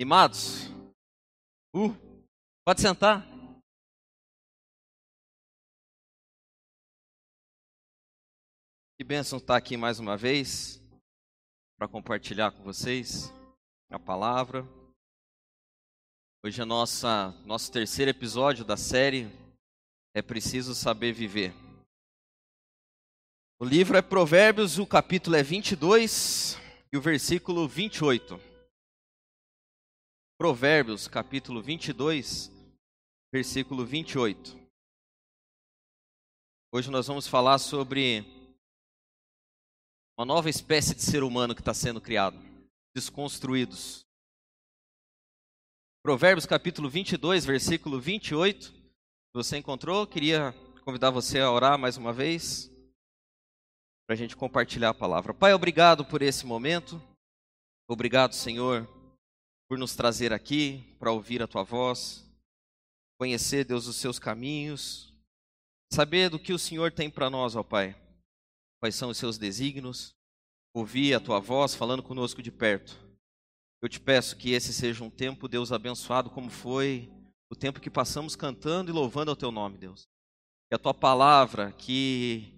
Animados? Uh, pode sentar. Que bênção estar aqui mais uma vez para compartilhar com vocês a palavra. Hoje é nossa nosso terceiro episódio da série É preciso saber viver. O livro é Provérbios, o capítulo é 22 e o versículo 28. Provérbios, capítulo 22, versículo 28. Hoje nós vamos falar sobre uma nova espécie de ser humano que está sendo criado, desconstruídos. Provérbios, capítulo 22, versículo 28. Se você encontrou, queria convidar você a orar mais uma vez para a gente compartilhar a palavra. Pai, obrigado por esse momento. Obrigado, Senhor, por nos trazer aqui para ouvir a tua voz, conhecer, Deus, os seus caminhos, saber do que o Senhor tem para nós, ó Pai. Quais são os seus desígnios, ouvir a tua voz falando conosco de perto. Eu te peço que esse seja um tempo, Deus, abençoado, como foi o tempo que passamos cantando e louvando ao teu nome, Deus. Que a tua palavra, que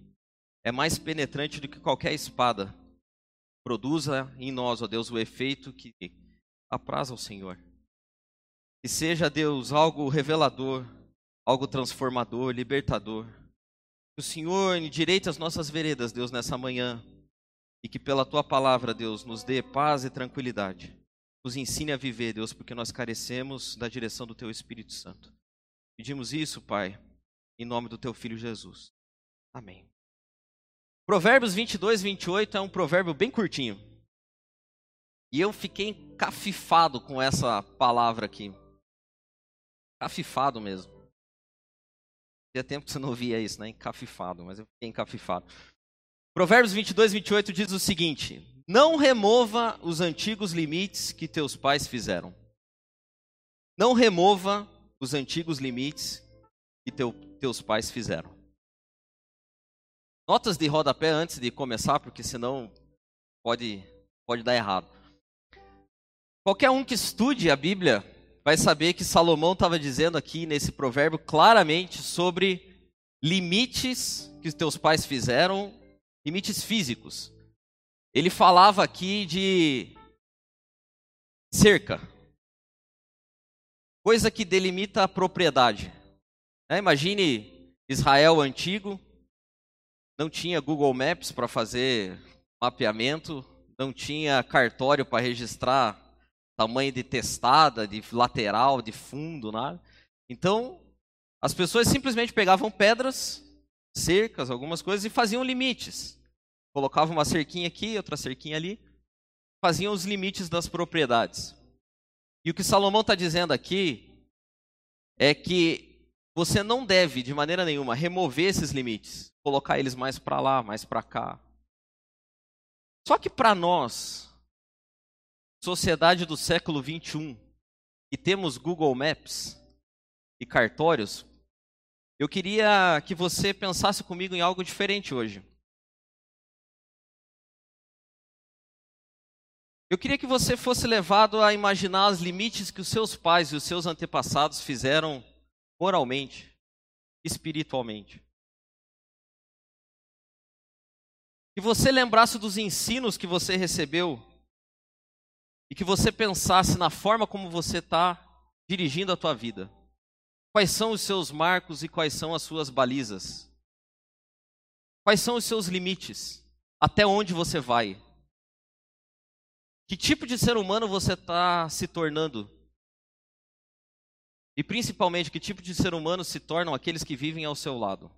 é mais penetrante do que qualquer espada. Produza em nós, ó Deus, o efeito que apraz ao Senhor. Que seja, Deus, algo revelador, algo transformador, libertador. Que o Senhor endireite as nossas veredas, Deus, nessa manhã. E que pela tua palavra, Deus, nos dê paz e tranquilidade. Nos ensine a viver, Deus, porque nós carecemos da direção do teu Espírito Santo. Pedimos isso, Pai, em nome do teu filho Jesus. Amém. Provérbios 22, 28 é um provérbio bem curtinho. E eu fiquei encafifado com essa palavra aqui. Cafifado mesmo. Tinha tempo que você não ouvia isso, né? Encafifado, mas eu fiquei encafifado. Provérbios 22, 28 diz o seguinte: Não remova os antigos limites que teus pais fizeram. Não remova os antigos limites que teu, teus pais fizeram. Notas de rodapé antes de começar, porque senão pode, pode dar errado. Qualquer um que estude a Bíblia vai saber que Salomão estava dizendo aqui nesse provérbio claramente sobre limites que os teus pais fizeram, limites físicos. Ele falava aqui de cerca, coisa que delimita a propriedade. É, imagine Israel antigo, não tinha Google Maps para fazer mapeamento, não tinha cartório para registrar tamanho de testada, de lateral, de fundo, nada. Então, as pessoas simplesmente pegavam pedras, cercas, algumas coisas e faziam limites. Colocavam uma cerquinha aqui, outra cerquinha ali, faziam os limites das propriedades. E o que Salomão está dizendo aqui é que você não deve, de maneira nenhuma, remover esses limites, colocar eles mais para lá, mais para cá. Só que para nós, sociedade do século 21, e temos Google Maps e cartórios, eu queria que você pensasse comigo em algo diferente hoje. Eu queria que você fosse levado a imaginar os limites que os seus pais e os seus antepassados fizeram moralmente, espiritualmente. Que você lembrasse dos ensinos que você recebeu e que você pensasse na forma como você está dirigindo a tua vida. Quais são os seus marcos e quais são as suas balizas? Quais são os seus limites? Até onde você vai? Que tipo de ser humano você está se tornando e principalmente, que tipo de ser humano se tornam aqueles que vivem ao seu lado?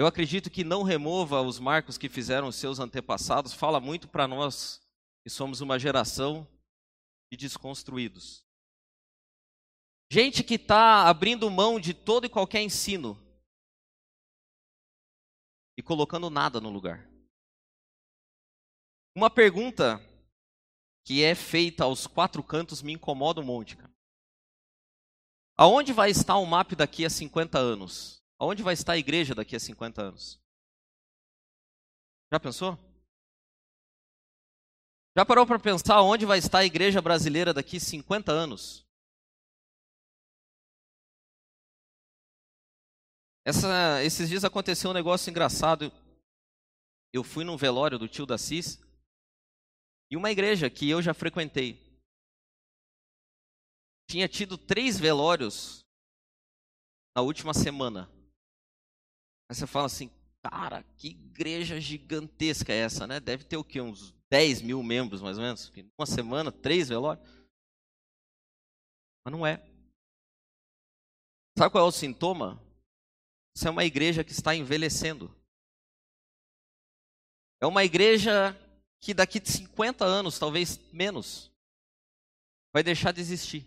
Eu acredito que não remova os marcos que fizeram os seus antepassados, fala muito para nós que somos uma geração de desconstruídos. Gente que está abrindo mão de todo e qualquer ensino e colocando nada no lugar. Uma pergunta que é feita aos quatro cantos me incomoda um monte, cara. Aonde vai estar o MAP daqui a 50 anos? Aonde vai estar a igreja daqui a 50 anos? Já pensou? Já parou para pensar onde vai estar a igreja brasileira daqui 50 anos? Essa, esses dias aconteceu um negócio engraçado. Eu fui num velório do tio da Cis e uma igreja que eu já frequentei. Tinha tido três velórios na última semana. Aí você fala assim, cara, que igreja gigantesca é essa, né? Deve ter o quê? Uns 10 mil membros, mais ou menos. Uma semana, três velórios. Mas não é. Sabe qual é o sintoma? Isso é uma igreja que está envelhecendo. É uma igreja que daqui de 50 anos, talvez menos, vai deixar de existir.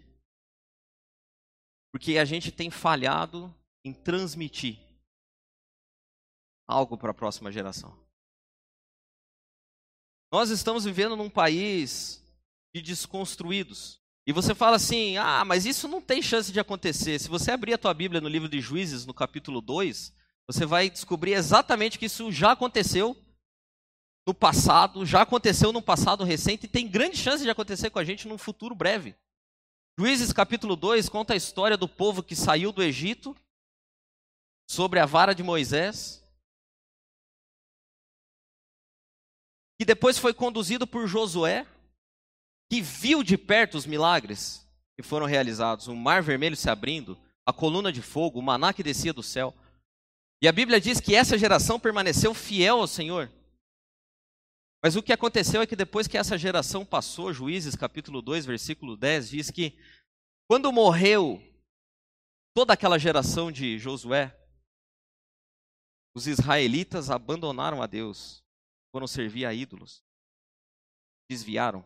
Porque a gente tem falhado em transmitir algo para a próxima geração. Nós estamos vivendo num país de desconstruídos. E você fala assim: ah, mas isso não tem chance de acontecer. Se você abrir a tua Bíblia no livro de Juízes, no capítulo 2, você vai descobrir exatamente que isso já aconteceu no passado, já aconteceu no passado recente e tem grande chance de acontecer com a gente num futuro breve. Juízes capítulo 2 conta a história do povo que saiu do Egito sobre a vara de Moisés, que depois foi conduzido por Josué, que viu de perto os milagres que foram realizados, o mar vermelho se abrindo, a coluna de fogo, o maná que descia do céu. E a Bíblia diz que essa geração permaneceu fiel ao Senhor. Mas o que aconteceu é que depois que essa geração passou, Juízes capítulo 2, versículo 10, diz que quando morreu toda aquela geração de Josué, os israelitas abandonaram a Deus, foram servir a ídolos, desviaram.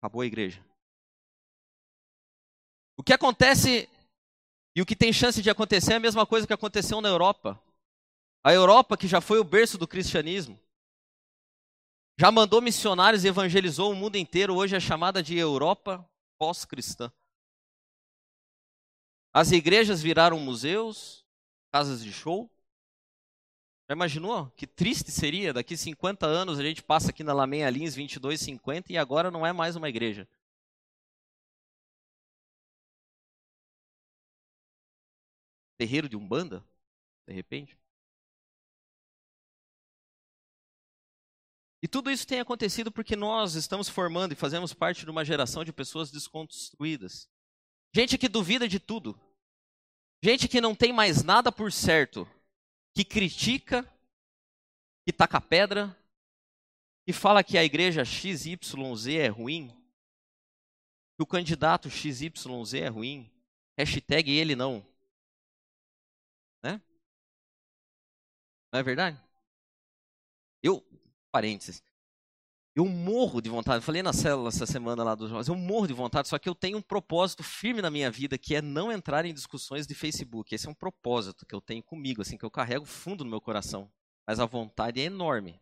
Acabou a igreja. O que acontece e o que tem chance de acontecer é a mesma coisa que aconteceu na Europa. A Europa, que já foi o berço do cristianismo, já mandou missionários e evangelizou o mundo inteiro, hoje é chamada de Europa pós-cristã. As igrejas viraram museus, casas de show. Já imaginou? Que triste seria, daqui 50 anos a gente passa aqui na Lameia Lins 2250 e agora não é mais uma igreja. Terreiro de Umbanda, de repente. E tudo isso tem acontecido porque nós estamos formando e fazemos parte de uma geração de pessoas desconstruídas. Gente que duvida de tudo. Gente que não tem mais nada por certo que critica, que taca pedra, que fala que a igreja XYZ é ruim, que o candidato XYZ é ruim, hashtag ele não. Né? Não é verdade? Eu, parênteses, eu morro de vontade, eu falei na célula essa semana lá dos jovens, eu morro de vontade, só que eu tenho um propósito firme na minha vida, que é não entrar em discussões de Facebook. Esse é um propósito que eu tenho comigo, assim, que eu carrego fundo no meu coração. Mas a vontade é enorme.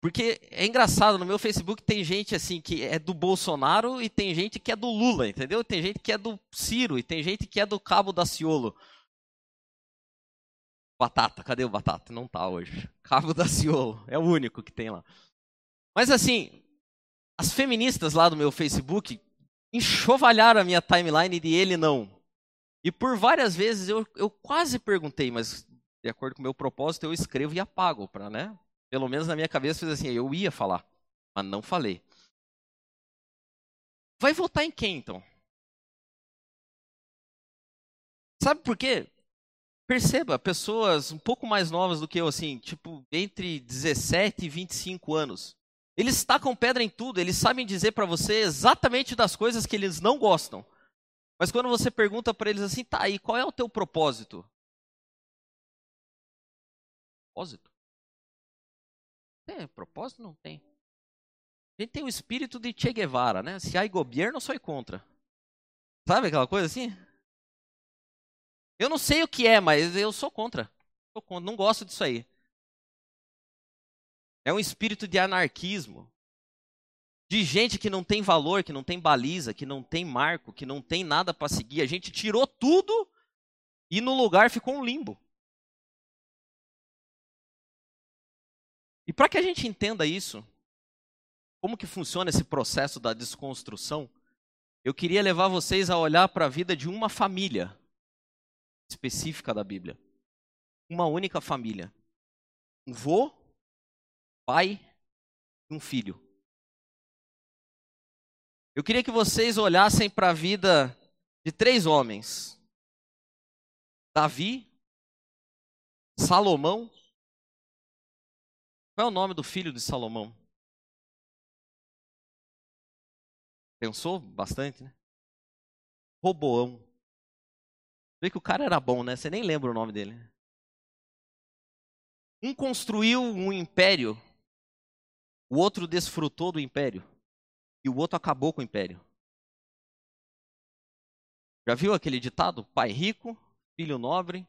Porque é engraçado, no meu Facebook tem gente assim que é do Bolsonaro e tem gente que é do Lula, entendeu? Tem gente que é do Ciro e tem gente que é do Cabo da Ciolo. Batata, cadê o Batata? Não tá hoje. Cabo da Ciolo, é o único que tem lá. Mas assim, as feministas lá do meu Facebook enxovalharam a minha timeline de ele não. E por várias vezes eu, eu quase perguntei, mas de acordo com o meu propósito eu escrevo e apago, para, né? Pelo menos na minha cabeça fiz assim, eu ia falar, mas não falei. Vai votar em quem então? Sabe por quê? Perceba, pessoas um pouco mais novas do que eu, assim, tipo, entre 17 e 25 anos. Eles tacam pedra em tudo, eles sabem dizer para você exatamente das coisas que eles não gostam. Mas quando você pergunta para eles assim, tá, e qual é o teu propósito? Propósito? Tem propósito? Não tem. A gente tem o espírito de Che Guevara, né? Se há governo, sou contra. Sabe aquela coisa assim? Eu não sei o que é, mas eu. Sou contra. Não gosto disso aí. É um espírito de anarquismo. De gente que não tem valor, que não tem baliza, que não tem marco, que não tem nada para seguir. A gente tirou tudo e no lugar ficou um limbo. E para que a gente entenda isso, como que funciona esse processo da desconstrução, eu queria levar vocês a olhar para a vida de uma família específica da Bíblia. Uma única família. Um vô, pai e um filho. Eu queria que vocês olhassem para a vida de três homens: Davi, Salomão. Qual é o nome do filho de Salomão? Pensou bastante, né? Roboão. Vê que o cara era bom, né? Você nem lembra o nome dele. Um construiu um império, o outro desfrutou do império, e o outro acabou com o império. Já viu aquele ditado? Pai rico, filho nobre,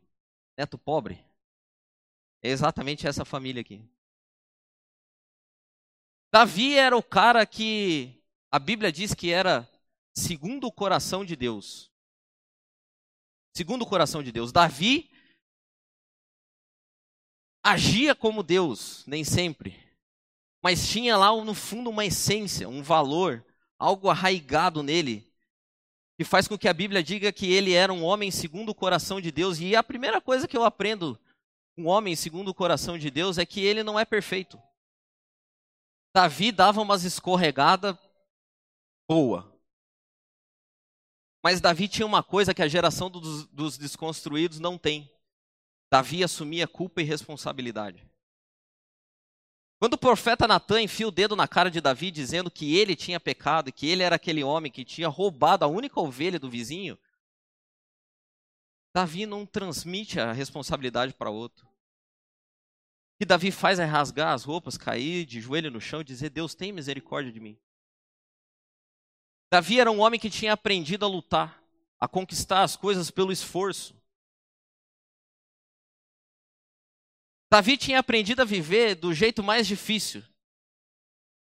neto pobre. É exatamente essa família aqui. Davi era o cara que a Bíblia diz que era segundo o coração de Deus. Segundo o coração de Deus. Davi agia como Deus, nem sempre. Mas tinha lá no fundo uma essência, um valor, algo arraigado nele, que faz com que a Bíblia diga que ele era um homem segundo o coração de Deus. E a primeira coisa que eu aprendo um homem segundo o coração de Deus é que ele não é perfeito. Davi dava umas escorregadas boa. Mas Davi tinha uma coisa que a geração dos, dos desconstruídos não tem. Davi assumia culpa e responsabilidade. Quando o profeta Natan enfia o dedo na cara de Davi dizendo que ele tinha pecado e que ele era aquele homem que tinha roubado a única ovelha do vizinho, Davi não transmite a responsabilidade para outro. O que Davi faz é rasgar as roupas, cair de joelho no chão e dizer: Deus tem misericórdia de mim. Davi era um homem que tinha aprendido a lutar, a conquistar as coisas pelo esforço. Davi tinha aprendido a viver do jeito mais difícil.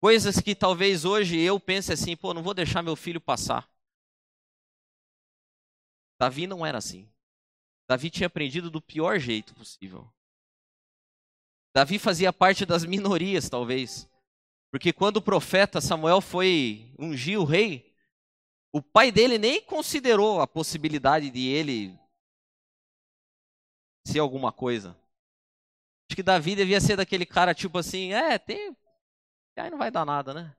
Coisas que talvez hoje eu pense assim, pô, não vou deixar meu filho passar. Davi não era assim. Davi tinha aprendido do pior jeito possível. Davi fazia parte das minorias, talvez. Porque quando o profeta Samuel foi ungir o rei, o pai dele nem considerou a possibilidade de ele ser alguma coisa. Que Davi devia ser daquele cara tipo assim, é, tem. Aí não vai dar nada, né?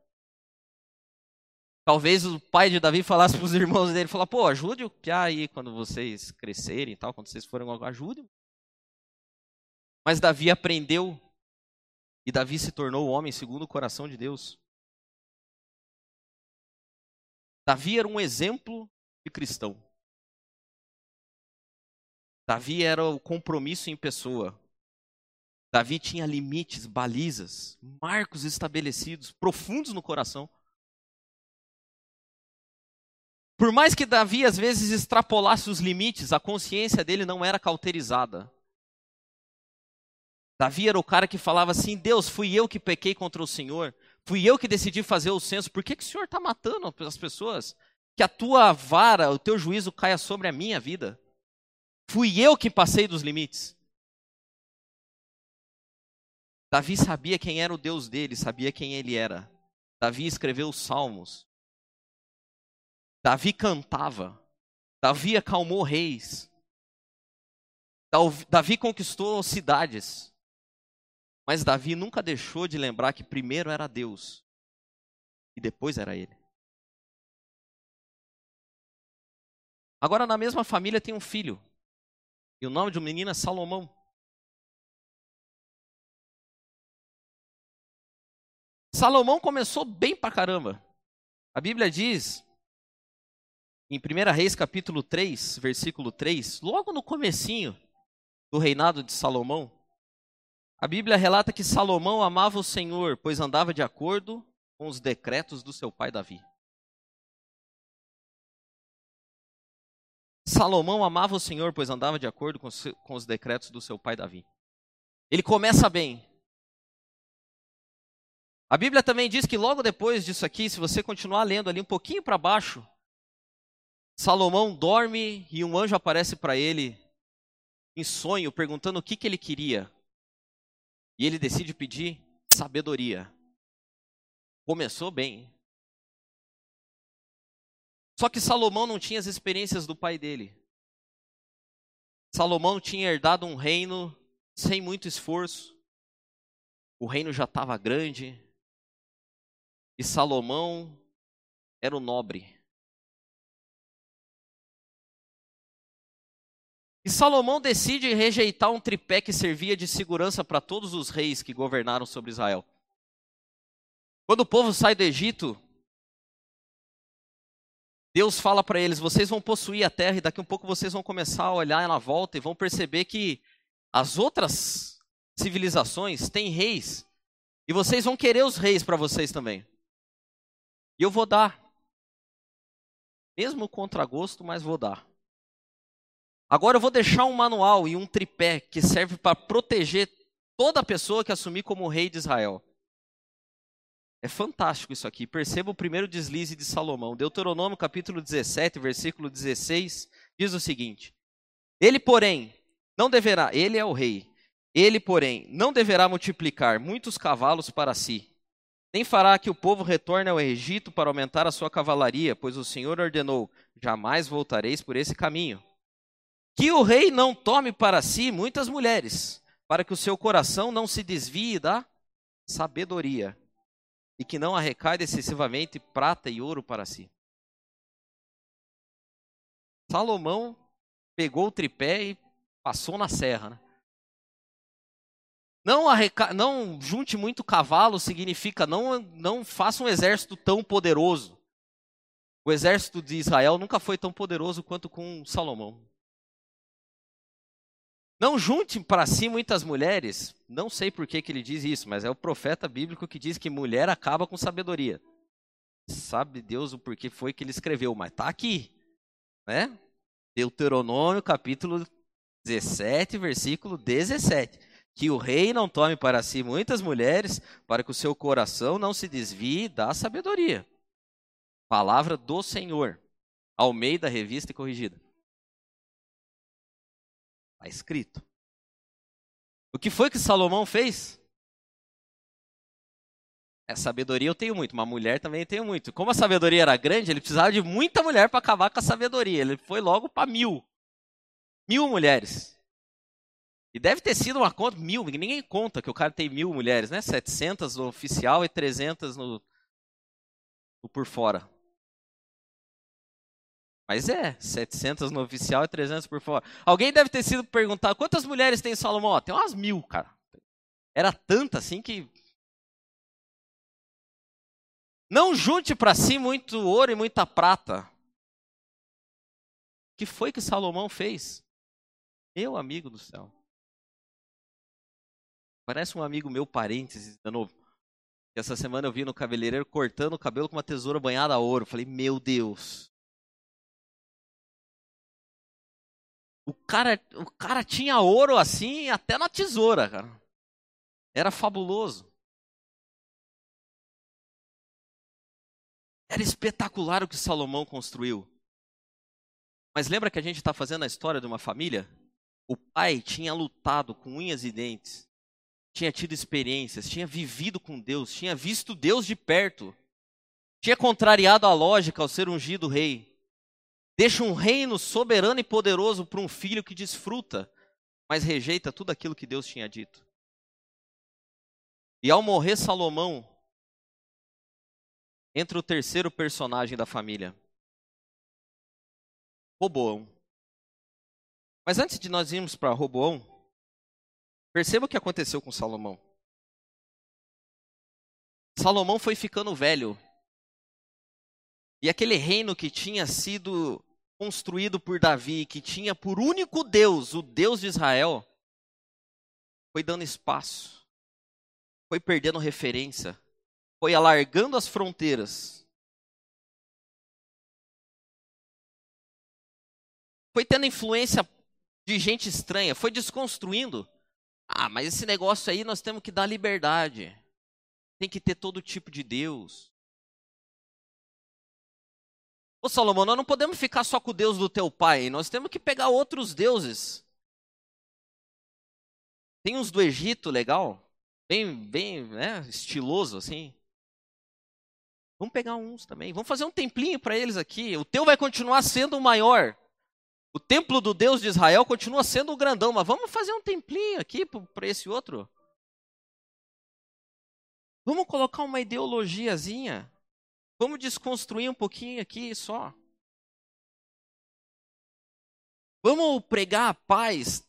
Talvez o pai de Davi falasse para os irmãos dele, falar, pô, ajude o Piá aí quando vocês crescerem e tal, quando vocês forem, ajude. Mas Davi aprendeu e Davi se tornou o homem segundo o coração de Deus. Davi era um exemplo de cristão. Davi era o compromisso em pessoa. Davi tinha limites, balizas, marcos estabelecidos, profundos no coração. Por mais que Davi às vezes extrapolasse os limites, a consciência dele não era cauterizada. Davi era o cara que falava assim: Deus, fui eu que pequei contra o Senhor, Fui eu que decidi fazer o censo. Por que, que o Senhor está matando as pessoas? Que a tua vara, o teu juízo caia sobre a minha vida. Fui eu que passei dos limites. Davi sabia quem era o Deus dele, sabia quem ele era. Davi escreveu os salmos. Davi cantava. Davi acalmou reis. Davi conquistou cidades. Mas Davi nunca deixou de lembrar que primeiro era Deus e depois era ele. Agora, na mesma família tem um filho. E o nome um menino é Salomão. Salomão começou bem pra caramba. A Bíblia diz, em 1 Reis capítulo 3, versículo 3, logo no comecinho do reinado de Salomão, a Bíblia relata que Salomão amava o Senhor, pois andava de acordo com os decretos do seu pai Davi. Salomão amava o Senhor, pois andava de acordo com os decretos do seu pai Davi. Ele começa bem. A Bíblia também diz que logo depois disso aqui, se você continuar lendo ali um pouquinho para baixo, Salomão dorme e um anjo aparece para ele em sonho, perguntando o que, que ele queria. E ele decide pedir sabedoria. Começou bem. Só que Salomão não tinha as experiências do pai dele. Salomão tinha herdado um reino sem muito esforço. O reino já estava grande. E Salomão era o nobre. E Salomão decide rejeitar um tripé que servia de segurança para todos os reis que governaram sobre Israel. Quando o povo sai do Egito, Deus fala para eles: vocês vão possuir a terra e daqui a um pouco vocês vão começar a olhar na volta e vão perceber que as outras civilizações têm reis e vocês vão querer os reis para vocês também. E eu vou dar, mesmo contra gosto, mas vou dar. Agora eu vou deixar um manual e um tripé que serve para proteger toda pessoa que assumir como rei de Israel. É fantástico isso aqui. Perceba o primeiro deslize de Salomão. Deuteronômio capítulo 17, versículo 16, diz o seguinte: Ele, porém, não deverá, ele é o rei. Ele, porém, não deverá multiplicar muitos cavalos para si, nem fará que o povo retorne ao Egito para aumentar a sua cavalaria, pois o Senhor ordenou: jamais voltareis por esse caminho. Que o rei não tome para si muitas mulheres, para que o seu coração não se desvie da sabedoria, e que não arrecade excessivamente prata e ouro para si. Salomão pegou o tripé e passou na serra. Né? Não, arreca... não junte muito cavalo significa não, não faça um exército tão poderoso. O exército de Israel nunca foi tão poderoso quanto com Salomão. Não junte para si muitas mulheres. Não sei por que, que ele diz isso, mas é o profeta bíblico que diz que mulher acaba com sabedoria. Sabe Deus o porquê foi que ele escreveu, mas está aqui. Né? Deuteronômio capítulo 17, versículo 17. Que o rei não tome para si muitas mulheres, para que o seu coração não se desvie da sabedoria. Palavra do Senhor. Ao meio da revista e corrigida. Está escrito. O que foi que Salomão fez? É, sabedoria eu tenho muito, uma mulher também tenho muito. Como a sabedoria era grande, ele precisava de muita mulher para acabar com a sabedoria. Ele foi logo para mil. Mil mulheres. E deve ter sido uma conta, mil, ninguém conta que o cara tem mil mulheres, né? 700 no oficial e 300 no, no por fora. Mas é, 700 no oficial e 300 por fora. Alguém deve ter sido perguntar quantas mulheres tem Salomão? Tem umas mil, cara. Era tanta assim que. Não junte para si muito ouro e muita prata. O que foi que Salomão fez? Meu amigo do céu. Parece um amigo meu, parênteses, de novo. Essa semana eu vi no cabeleireiro cortando o cabelo com uma tesoura banhada a ouro. Falei, meu Deus. O cara, o cara tinha ouro assim até na tesoura, cara. Era fabuloso. Era espetacular o que Salomão construiu. Mas lembra que a gente está fazendo a história de uma família? O pai tinha lutado com unhas e dentes, tinha tido experiências, tinha vivido com Deus, tinha visto Deus de perto, tinha contrariado a lógica ao ser ungido rei. Deixa um reino soberano e poderoso para um filho que desfruta, mas rejeita tudo aquilo que Deus tinha dito. E ao morrer Salomão, entra o terceiro personagem da família, Roboão. Mas antes de nós irmos para Roboão, perceba o que aconteceu com Salomão. Salomão foi ficando velho. E aquele reino que tinha sido construído por Davi, que tinha por único Deus, o Deus de Israel, foi dando espaço, foi perdendo referência, foi alargando as fronteiras. Foi tendo influência de gente estranha, foi desconstruindo. Ah, mas esse negócio aí nós temos que dar liberdade. Tem que ter todo tipo de Deus. Ô Salomão, nós não podemos ficar só com o Deus do teu pai, nós temos que pegar outros deuses. Tem uns do Egito legal, bem, bem, né, estiloso assim. Vamos pegar uns também. Vamos fazer um templinho para eles aqui. O teu vai continuar sendo o maior. O templo do Deus de Israel continua sendo o grandão, mas vamos fazer um templinho aqui para esse outro. Vamos colocar uma ideologiazinha. Vamos desconstruir um pouquinho aqui só. Vamos pregar a paz.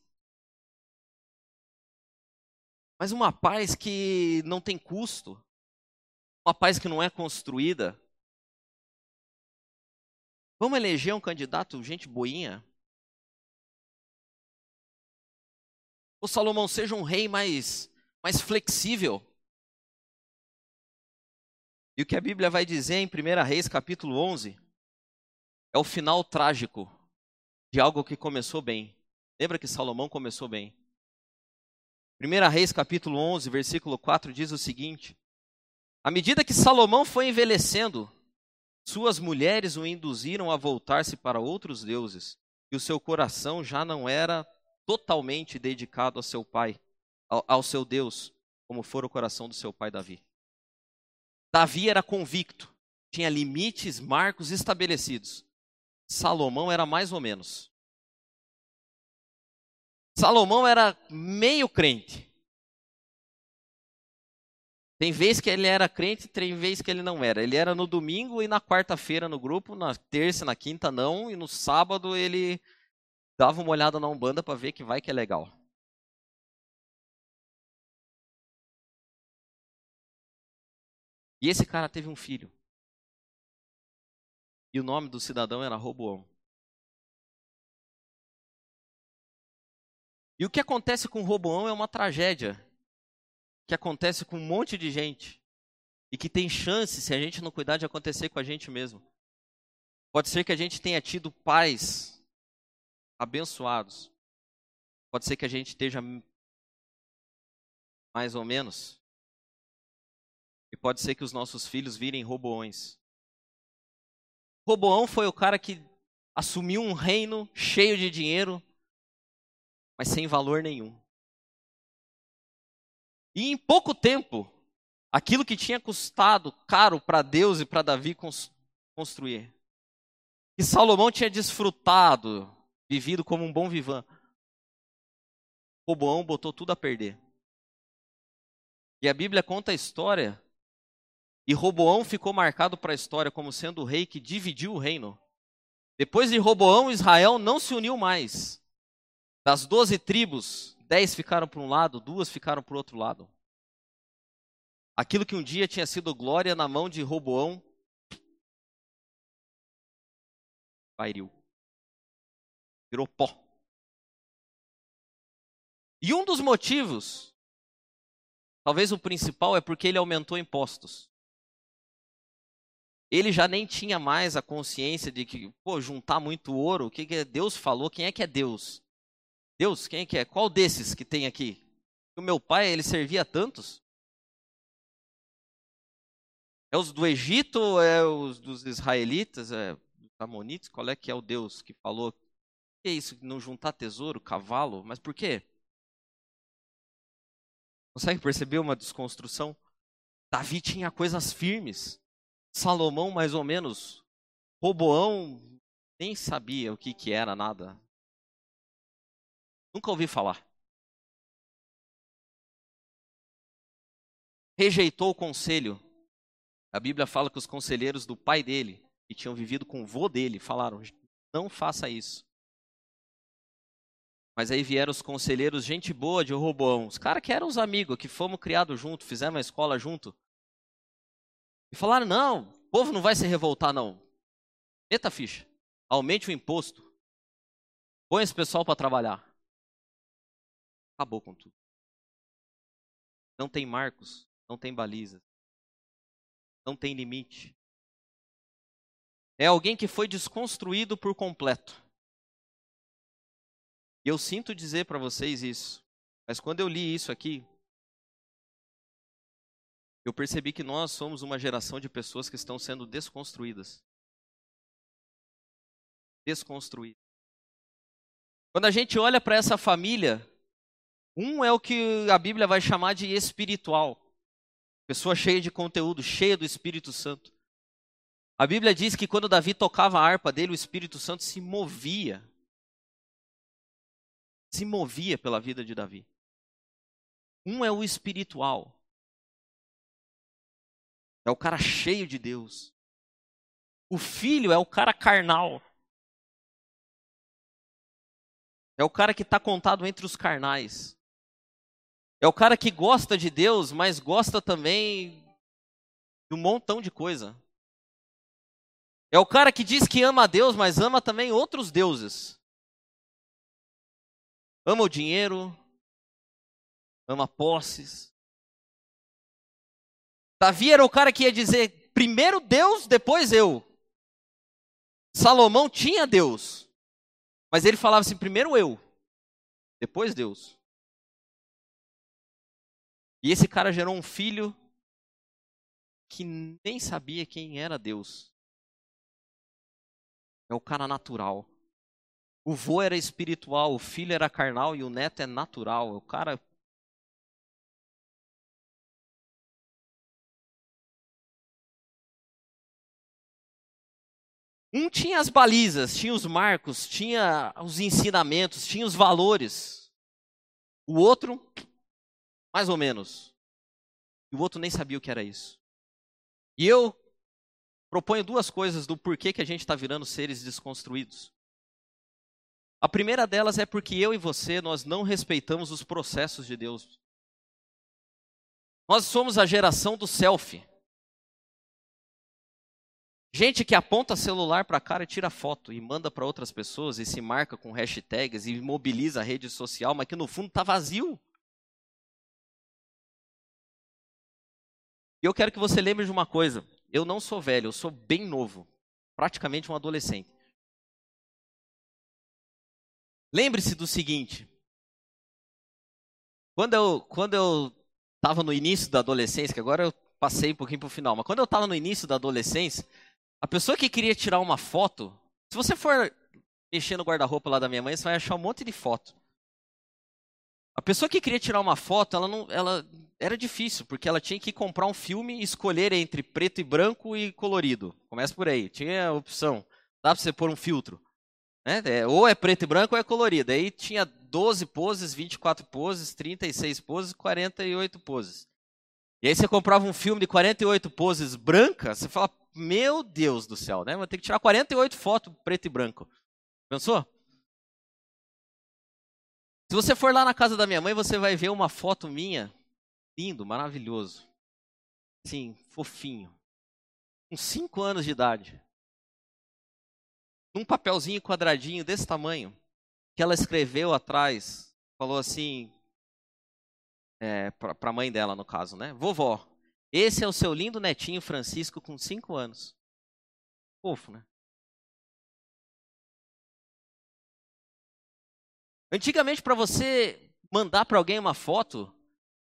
Mas uma paz que não tem custo. Uma paz que não é construída. Vamos eleger um candidato, gente boinha. O Salomão seja um rei mais, mais flexível. E o que a Bíblia vai dizer em 1 Reis capítulo 11 é o final trágico de algo que começou bem. Lembra que Salomão começou bem? 1 Reis capítulo 11, versículo 4 diz o seguinte: À medida que Salomão foi envelhecendo, suas mulheres o induziram a voltar-se para outros deuses, e o seu coração já não era totalmente dedicado ao seu pai, ao, ao seu Deus, como fora o coração do seu pai Davi. Davi era convicto, tinha limites, marcos estabelecidos. Salomão era mais ou menos. Salomão era meio crente. Tem vez que ele era crente, tem vez que ele não era. Ele era no domingo e na quarta-feira no grupo, na terça na quinta não, e no sábado ele dava uma olhada na Umbanda para ver que vai que é legal. E esse cara teve um filho. E o nome do cidadão era Roboão. E o que acontece com Roboão é uma tragédia. Que acontece com um monte de gente. E que tem chance, se a gente não cuidar, de acontecer com a gente mesmo. Pode ser que a gente tenha tido pais abençoados. Pode ser que a gente esteja mais ou menos. E pode ser que os nossos filhos virem roboões. Roboão foi o cara que assumiu um reino cheio de dinheiro, mas sem valor nenhum. E em pouco tempo, aquilo que tinha custado caro para Deus e para Davi construir, que Salomão tinha desfrutado, vivido como um bom vivan, Roboão botou tudo a perder. E a Bíblia conta a história e Roboão ficou marcado para a história como sendo o rei que dividiu o reino. Depois de Roboão, Israel não se uniu mais. Das doze tribos, dez ficaram para um lado, duas ficaram para o outro lado. Aquilo que um dia tinha sido glória na mão de Roboão, pairiu. Virou pó. E um dos motivos, talvez o principal, é porque ele aumentou impostos ele já nem tinha mais a consciência de que, pô, juntar muito ouro, o que, que Deus falou, quem é que é Deus? Deus, quem é que é? Qual desses que tem aqui? O meu pai, ele servia tantos? É os do Egito é os dos israelitas, é dos amonitas? Qual é que é o Deus que falou? Que é isso, não juntar tesouro, cavalo? Mas por quê? Consegue perceber uma desconstrução? Davi tinha coisas firmes. Salomão, mais ou menos. Roboão nem sabia o que, que era nada. Nunca ouvi falar. Rejeitou o conselho. A Bíblia fala que os conselheiros do pai dele, que tinham vivido com o vô dele, falaram: não faça isso. Mas aí vieram os conselheiros, gente boa de Roboão, os caras que eram os amigos, que fomos criados junto, fizemos a escola junto. E falaram: não, o povo não vai se revoltar, não. Meta ficha. Aumente o imposto. Põe esse pessoal para trabalhar. Acabou com tudo. Não tem marcos, não tem balizas, não tem limite. É alguém que foi desconstruído por completo. E eu sinto dizer para vocês isso, mas quando eu li isso aqui, eu percebi que nós somos uma geração de pessoas que estão sendo desconstruídas. Desconstruídas. Quando a gente olha para essa família, um é o que a Bíblia vai chamar de espiritual. Pessoa cheia de conteúdo, cheia do Espírito Santo. A Bíblia diz que quando Davi tocava a harpa dele, o Espírito Santo se movia. Se movia pela vida de Davi. Um é o espiritual. É o cara cheio de Deus. O filho é o cara carnal. É o cara que está contado entre os carnais. É o cara que gosta de Deus, mas gosta também de um montão de coisa. É o cara que diz que ama a Deus, mas ama também outros deuses. Ama o dinheiro, ama posses. Davi era o cara que ia dizer: primeiro Deus, depois eu. Salomão tinha Deus, mas ele falava assim: primeiro eu, depois Deus. E esse cara gerou um filho que nem sabia quem era Deus. É o cara natural. O vô era espiritual, o filho era carnal e o neto é natural. O cara. Um tinha as balizas, tinha os marcos, tinha os ensinamentos, tinha os valores. O outro mais ou menos. E o outro nem sabia o que era isso. E eu proponho duas coisas do porquê que a gente está virando seres desconstruídos. A primeira delas é porque eu e você, nós não respeitamos os processos de Deus. Nós somos a geração do selfie. Gente que aponta celular para a cara e tira foto e manda para outras pessoas e se marca com hashtags e mobiliza a rede social, mas que no fundo está vazio. E eu quero que você lembre de uma coisa. Eu não sou velho, eu sou bem novo. Praticamente um adolescente. Lembre-se do seguinte. Quando eu, quando eu estava no início da adolescência, que agora eu passei um pouquinho para o final, mas quando eu estava no início da adolescência, a pessoa que queria tirar uma foto, se você for mexer no guarda-roupa lá da minha mãe, você vai achar um monte de foto. A pessoa que queria tirar uma foto, ela não, ela era difícil, porque ela tinha que comprar um filme e escolher entre preto e branco e colorido. Começa por aí. Tinha a opção. Dá para você pôr um filtro. Né? É, ou é preto e branco ou é colorido. Aí tinha 12 poses, 24 poses, 36 poses, 48 poses. E aí você comprava um filme de 48 poses brancas, você fala, meu Deus do céu, né? Vou ter que tirar 48 fotos preto e branco. Pensou? Se você for lá na casa da minha mãe, você vai ver uma foto minha lindo, maravilhoso. Sim, fofinho. Com cinco anos de idade. Num papelzinho quadradinho desse tamanho, que ela escreveu atrás, falou assim, é, para a mãe dela, no caso, né? Vovó, esse é o seu lindo netinho Francisco com cinco anos. Fofo, né? Antigamente, para você mandar para alguém uma foto,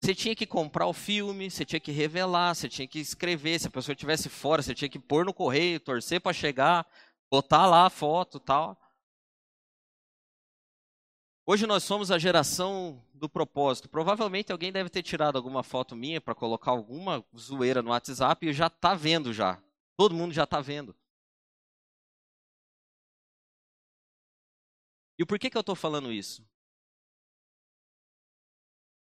você tinha que comprar o filme, você tinha que revelar, você tinha que escrever. Se a pessoa estivesse fora, você tinha que pôr no correio, torcer para chegar, botar lá a foto tal. Hoje nós somos a geração do propósito. Provavelmente alguém deve ter tirado alguma foto minha para colocar alguma zoeira no WhatsApp e já está vendo já. Todo mundo já está vendo. E por que, que eu estou falando isso?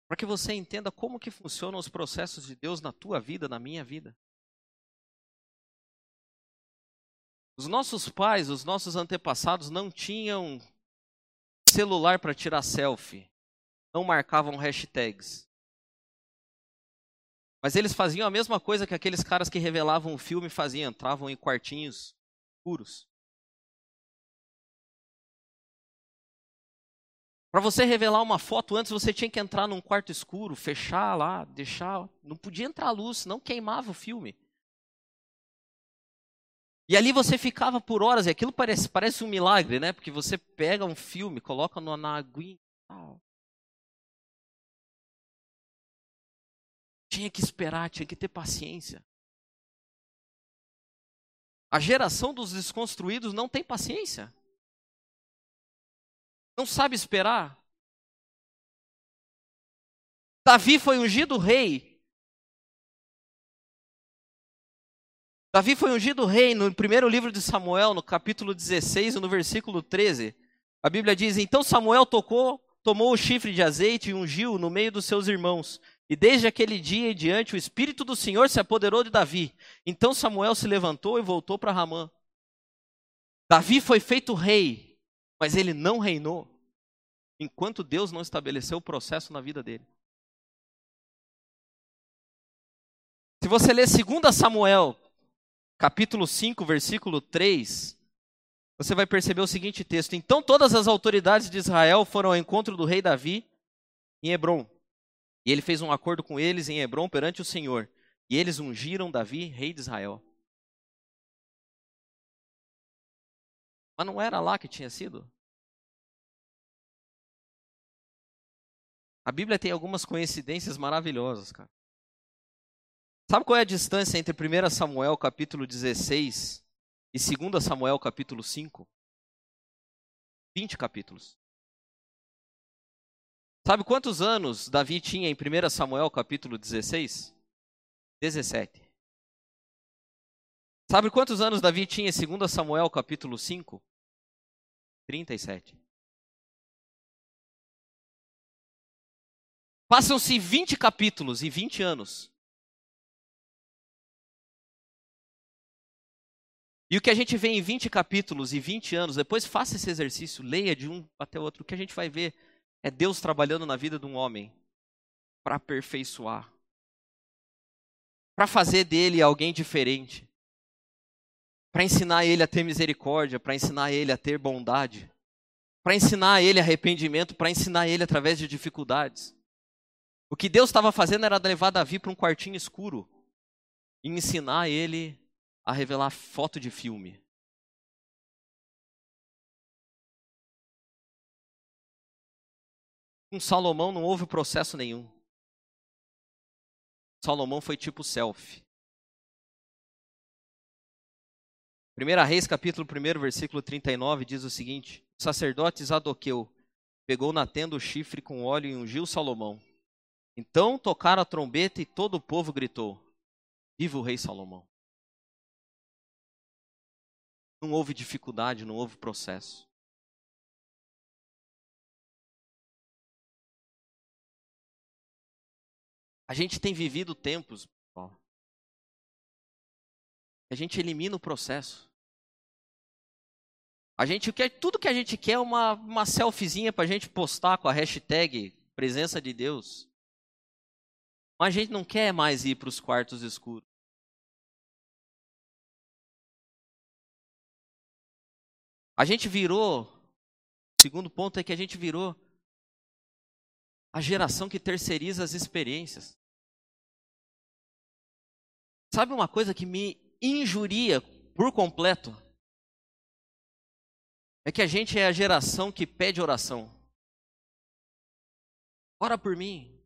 para que você entenda como que funcionam os processos de Deus na tua vida, na minha vida. Os nossos pais, os nossos antepassados não tinham celular para tirar selfie, não marcavam hashtags. Mas eles faziam a mesma coisa que aqueles caras que revelavam o filme faziam, entravam em quartinhos escuros. Para você revelar uma foto antes, você tinha que entrar num quarto escuro, fechar lá, deixar. Não podia entrar a luz, não queimava o filme. E ali você ficava por horas, e aquilo parece, parece um milagre, né? Porque você pega um filme, coloca no, na aguinha. Tinha que esperar, tinha que ter paciência. A geração dos desconstruídos não tem paciência. Não sabe esperar. Davi foi ungido rei. Davi foi ungido rei no primeiro livro de Samuel, no capítulo 16, no versículo 13. A Bíblia diz: Então Samuel tocou, tomou o chifre de azeite e ungiu no meio dos seus irmãos. E desde aquele dia em diante, o Espírito do Senhor se apoderou de Davi. Então Samuel se levantou e voltou para Ramã. Davi foi feito rei, mas ele não reinou enquanto Deus não estabeleceu o processo na vida dele. Se você ler 2 Samuel, capítulo 5, versículo 3, você vai perceber o seguinte texto: Então todas as autoridades de Israel foram ao encontro do rei Davi em Hebron. E ele fez um acordo com eles em Hebron perante o Senhor. E eles ungiram Davi, rei de Israel. Mas não era lá que tinha sido? A Bíblia tem algumas coincidências maravilhosas, cara. Sabe qual é a distância entre 1 Samuel capítulo 16 e 2 Samuel capítulo 5? 20 capítulos. Sabe quantos anos Davi tinha em 1 Samuel capítulo 16? 17. Sabe quantos anos Davi tinha em 2 Samuel capítulo 5? 37. Passam-se 20 capítulos e 20 anos. E o que a gente vê em 20 capítulos e 20 anos, depois faça esse exercício, leia de um até o outro, o que a gente vai ver é Deus trabalhando na vida de um homem para aperfeiçoar, para fazer dele alguém diferente, para ensinar ele a ter misericórdia, para ensinar ele a ter bondade, para ensinar ele arrependimento, para ensinar ele através de dificuldades. O que Deus estava fazendo era levar Davi para um quartinho escuro e ensinar ele a revelar foto de filme. Com Salomão não houve processo nenhum. Salomão foi tipo selfie. 1 Reis, capítulo 1, versículo 39, diz o seguinte: O sacerdote Zadoqueu pegou na tenda o chifre com óleo e ungiu Salomão. Então tocaram a trombeta e todo o povo gritou: Viva o rei Salomão! Não houve dificuldade, não houve processo. A gente tem vivido tempos, a gente elimina o processo. A gente quer tudo que a gente quer é uma, uma selfiezinha para a gente postar com a hashtag presença de Deus. Mas a gente não quer mais ir para os quartos escuros. A gente virou, o segundo ponto é que a gente virou a geração que terceiriza as experiências. Sabe uma coisa que me injuria por completo? É que a gente é a geração que pede oração. Ora por mim.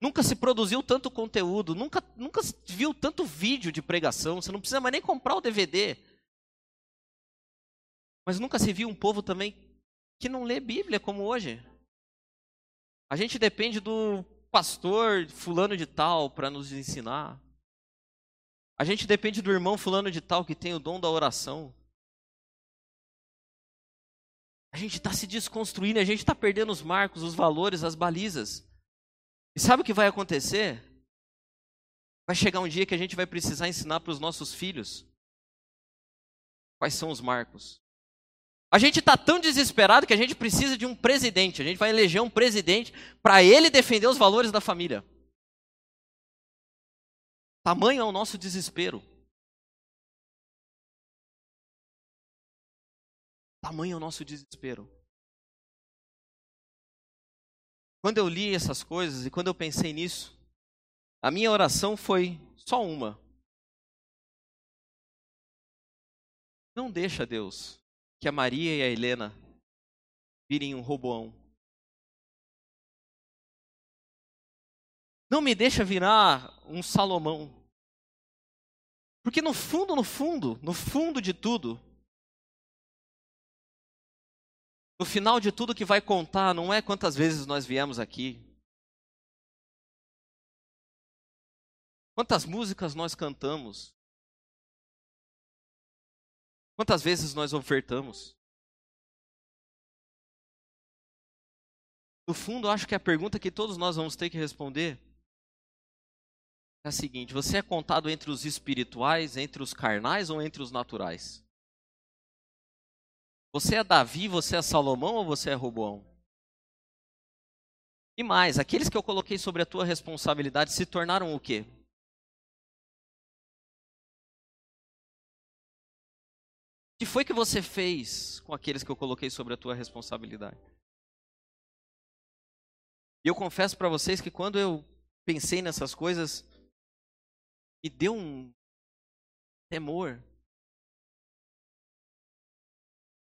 Nunca se produziu tanto conteúdo, nunca, nunca viu tanto vídeo de pregação, você não precisa mais nem comprar o DVD. Mas nunca se viu um povo também que não lê Bíblia como hoje. A gente depende do pastor fulano de tal para nos ensinar. A gente depende do irmão fulano de tal que tem o dom da oração. A gente está se desconstruindo, a gente está perdendo os marcos, os valores, as balizas. E sabe o que vai acontecer? Vai chegar um dia que a gente vai precisar ensinar para os nossos filhos quais são os marcos. A gente está tão desesperado que a gente precisa de um presidente. A gente vai eleger um presidente para ele defender os valores da família. Tamanho é o nosso desespero. Tamanho é o nosso desespero. Quando eu li essas coisas e quando eu pensei nisso, a minha oração foi só uma. Não deixa, Deus, que a Maria e a Helena virem um Roboão. Não me deixa virar um Salomão. Porque no fundo, no fundo, no fundo de tudo, No final de tudo que vai contar não é quantas vezes nós viemos aqui. Quantas músicas nós cantamos? Quantas vezes nós ofertamos? No fundo, acho que a pergunta que todos nós vamos ter que responder é a seguinte: você é contado entre os espirituais, entre os carnais ou entre os naturais? Você é Davi, você é Salomão ou você é Roboão? E mais, aqueles que eu coloquei sobre a tua responsabilidade se tornaram o quê? Que foi que você fez com aqueles que eu coloquei sobre a tua responsabilidade? E eu confesso para vocês que quando eu pensei nessas coisas, me deu um temor.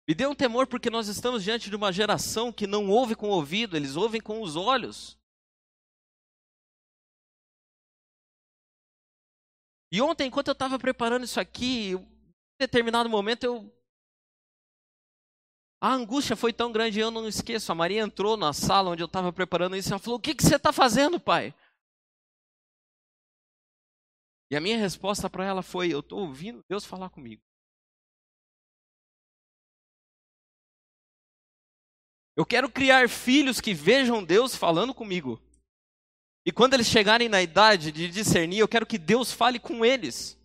Me deu um temor porque nós estamos diante de uma geração que não ouve com o ouvido, eles ouvem com os olhos. E ontem, enquanto eu estava preparando isso aqui, determinado momento eu. A angústia foi tão grande, eu não esqueço. A Maria entrou na sala onde eu estava preparando isso e ela falou: O que, que você está fazendo, pai? E a minha resposta para ela foi: Eu estou ouvindo Deus falar comigo. Eu quero criar filhos que vejam Deus falando comigo. E quando eles chegarem na idade de discernir, eu quero que Deus fale com eles.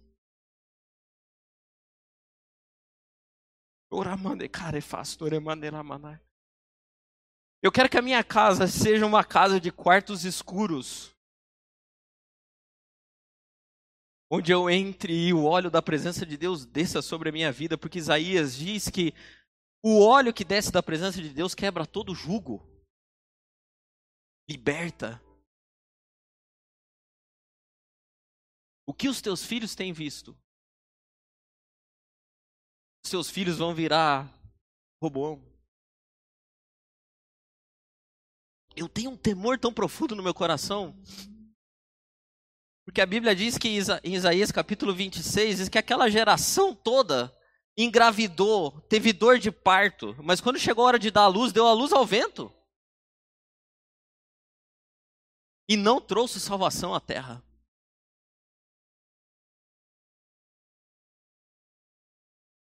Eu quero que a minha casa seja uma casa de quartos escuros. Onde eu entre e o óleo da presença de Deus desça sobre a minha vida, porque Isaías diz que o óleo que desce da presença de Deus quebra todo jugo. Liberta. O que os teus filhos têm visto? Seus filhos vão virar robô. Eu tenho um temor tão profundo no meu coração. Porque a Bíblia diz que em Isaías capítulo 26 diz que aquela geração toda engravidou, teve dor de parto, mas quando chegou a hora de dar a luz, deu a luz ao vento. E não trouxe salvação à terra.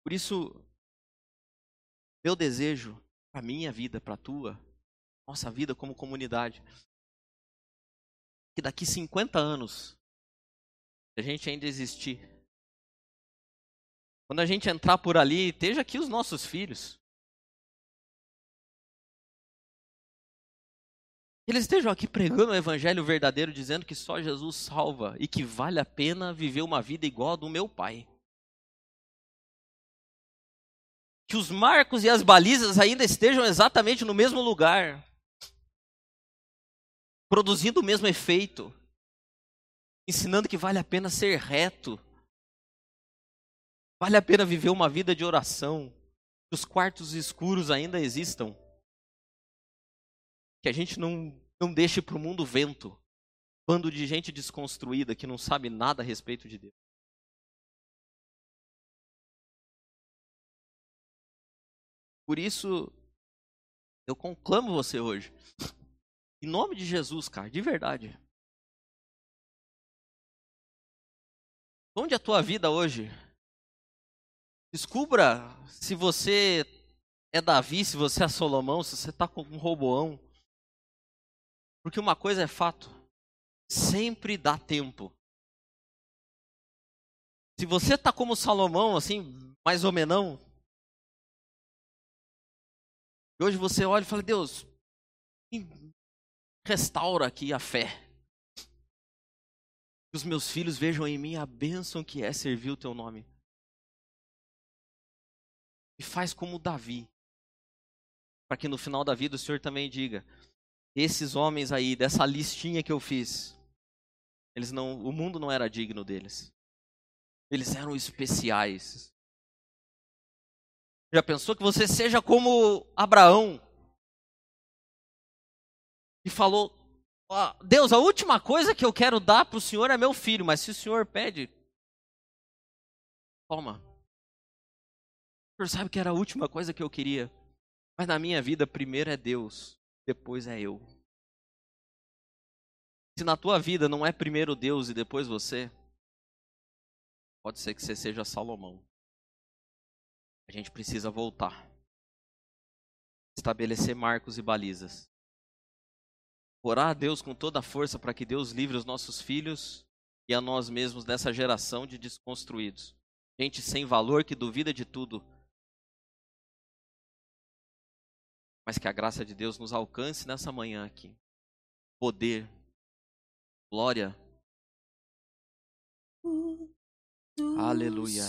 Por isso, meu desejo para a minha vida, para a tua, nossa vida como comunidade, que daqui 50 anos, a gente ainda existir, quando a gente entrar por ali, esteja aqui os nossos filhos. Eles estejam aqui pregando o evangelho verdadeiro, dizendo que só Jesus salva e que vale a pena viver uma vida igual a do meu pai. Que os marcos e as balizas ainda estejam exatamente no mesmo lugar, produzindo o mesmo efeito, ensinando que vale a pena ser reto, Vale a pena viver uma vida de oração. Que os quartos escuros ainda existam. Que a gente não, não deixe para o mundo vento. Bando de gente desconstruída que não sabe nada a respeito de Deus. Por isso, eu conclamo você hoje. Em nome de Jesus, cara, de verdade. Onde é a tua vida hoje? Descubra se você é Davi, se você é Salomão, se você está com um Roboão. Porque uma coisa é fato: sempre dá tempo. Se você está como Salomão, assim, mais ou menos, hoje você olha e fala: Deus, restaura aqui a fé. Que os meus filhos vejam em mim a bênção que é servir o teu nome. E faz como Davi. Para que no final da vida o Senhor também diga: esses homens aí, dessa listinha que eu fiz, eles não, o mundo não era digno deles. Eles eram especiais. Já pensou que você seja como Abraão? E falou: Deus, a última coisa que eu quero dar para o Senhor é meu filho, mas se o Senhor pede, toma. O senhor sabe que era a última coisa que eu queria. Mas na minha vida, primeiro é Deus, depois é eu. Se na tua vida não é primeiro Deus e depois você, pode ser que você seja Salomão. A gente precisa voltar. Estabelecer marcos e balizas. Orar a Deus com toda a força para que Deus livre os nossos filhos e a nós mesmos dessa geração de desconstruídos. Gente sem valor que duvida de tudo. Mas que a graça de Deus nos alcance nessa manhã aqui. Poder, glória. Aleluia.